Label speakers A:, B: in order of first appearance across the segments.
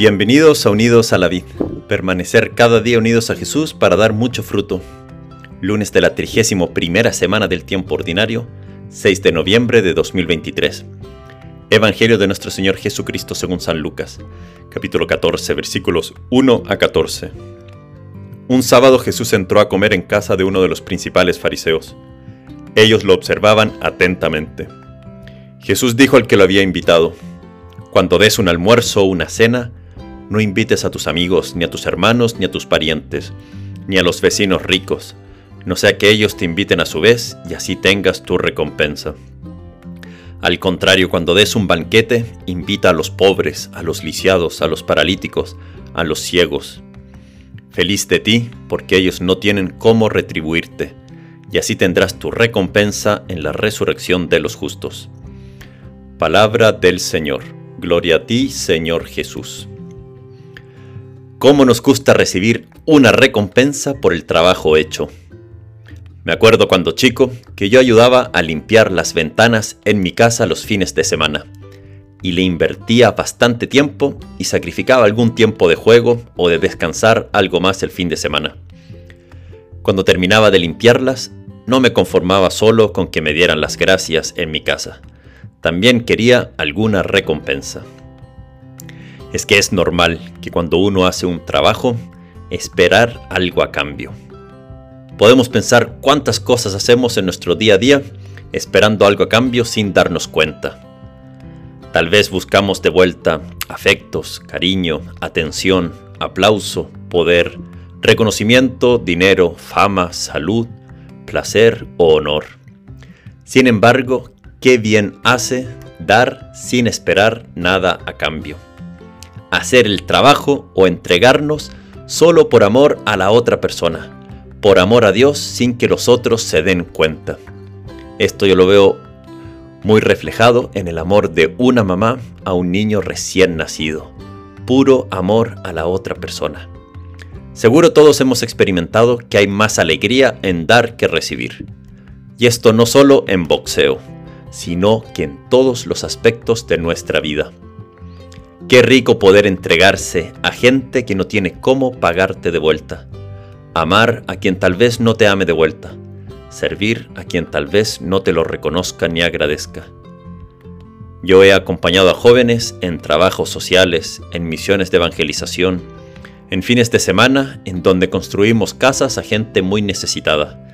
A: Bienvenidos a Unidos a la Vid. Permanecer cada día unidos a Jesús para dar mucho fruto. Lunes de la 31 primera semana del tiempo ordinario, 6 de noviembre de 2023. Evangelio de nuestro Señor Jesucristo según San Lucas, capítulo 14, versículos 1 a 14. Un sábado Jesús entró a comer en casa de uno de los principales fariseos. Ellos lo observaban atentamente. Jesús dijo al que lo había invitado, Cuando des un almuerzo o una cena, no invites a tus amigos, ni a tus hermanos, ni a tus parientes, ni a los vecinos ricos, no sea que ellos te inviten a su vez y así tengas tu recompensa. Al contrario, cuando des un banquete, invita a los pobres, a los lisiados, a los paralíticos, a los ciegos. Feliz de ti, porque ellos no tienen cómo retribuirte, y así tendrás tu recompensa en la resurrección de los justos. Palabra del Señor. Gloria a ti, Señor Jesús. ¿Cómo nos gusta recibir una recompensa por el trabajo hecho? Me acuerdo cuando chico que yo ayudaba a limpiar las ventanas en mi casa los fines de semana y le invertía bastante tiempo y sacrificaba algún tiempo de juego o de descansar algo más el fin de semana. Cuando terminaba de limpiarlas, no me conformaba solo con que me dieran las gracias en mi casa, también quería alguna recompensa es que es normal que cuando uno hace un trabajo, esperar algo a cambio. Podemos pensar cuántas cosas hacemos en nuestro día a día esperando algo a cambio sin darnos cuenta. Tal vez buscamos de vuelta afectos, cariño, atención, aplauso, poder, reconocimiento, dinero, fama, salud, placer o honor. Sin embargo, qué bien hace dar sin esperar nada a cambio hacer el trabajo o entregarnos solo por amor a la otra persona, por amor a Dios sin que los otros se den cuenta. Esto yo lo veo muy reflejado en el amor de una mamá a un niño recién nacido, puro amor a la otra persona. Seguro todos hemos experimentado que hay más alegría en dar que recibir. Y esto no solo en boxeo, sino que en todos los aspectos de nuestra vida. Qué rico poder entregarse a gente que no tiene cómo pagarte de vuelta. Amar a quien tal vez no te ame de vuelta. Servir a quien tal vez no te lo reconozca ni agradezca. Yo he acompañado a jóvenes en trabajos sociales, en misiones de evangelización, en fines de semana en donde construimos casas a gente muy necesitada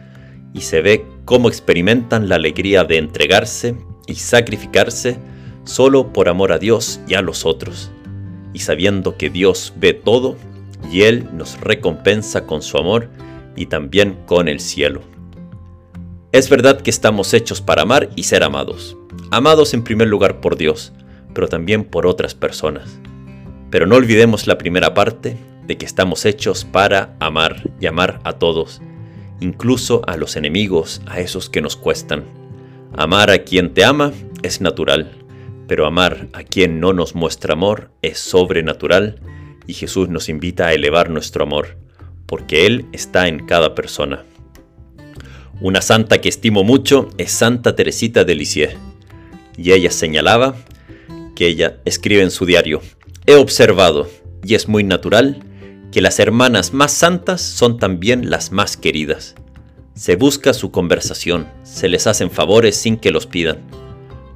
A: y se ve cómo experimentan la alegría de entregarse y sacrificarse solo por amor a Dios y a los otros, y sabiendo que Dios ve todo y Él nos recompensa con su amor y también con el cielo. Es verdad que estamos hechos para amar y ser amados, amados en primer lugar por Dios, pero también por otras personas. Pero no olvidemos la primera parte de que estamos hechos para amar y amar a todos, incluso a los enemigos, a esos que nos cuestan. Amar a quien te ama es natural, pero amar a quien no nos muestra amor es sobrenatural y Jesús nos invita a elevar nuestro amor, porque Él está en cada persona. Una santa que estimo mucho es Santa Teresita de Lisieux, y ella señalaba que ella escribe en su diario, he observado, y es muy natural, que las hermanas más santas son también las más queridas. Se busca su conversación, se les hacen favores sin que los pidan.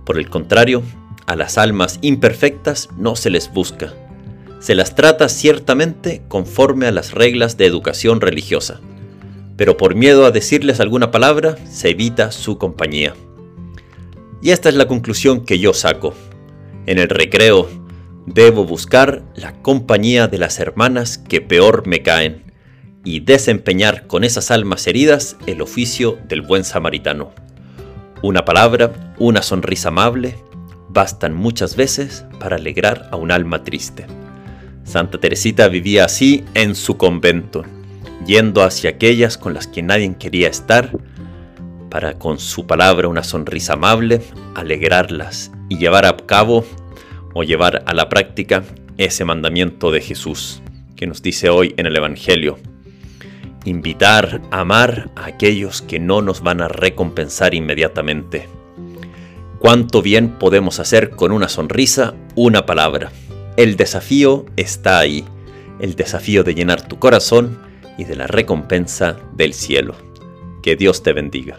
A: Por el contrario, a las almas imperfectas no se les busca. Se las trata ciertamente conforme a las reglas de educación religiosa, pero por miedo a decirles alguna palabra se evita su compañía. Y esta es la conclusión que yo saco. En el recreo debo buscar la compañía de las hermanas que peor me caen y desempeñar con esas almas heridas el oficio del buen samaritano. Una palabra, una sonrisa amable, bastan muchas veces para alegrar a un alma triste. Santa Teresita vivía así en su convento, yendo hacia aquellas con las que nadie quería estar, para con su palabra una sonrisa amable alegrarlas y llevar a cabo o llevar a la práctica ese mandamiento de Jesús que nos dice hoy en el Evangelio. Invitar, amar a aquellos que no nos van a recompensar inmediatamente cuánto bien podemos hacer con una sonrisa, una palabra. el desafío está ahí, el desafío de llenar tu corazón y de la recompensa del cielo. Que Dios te bendiga.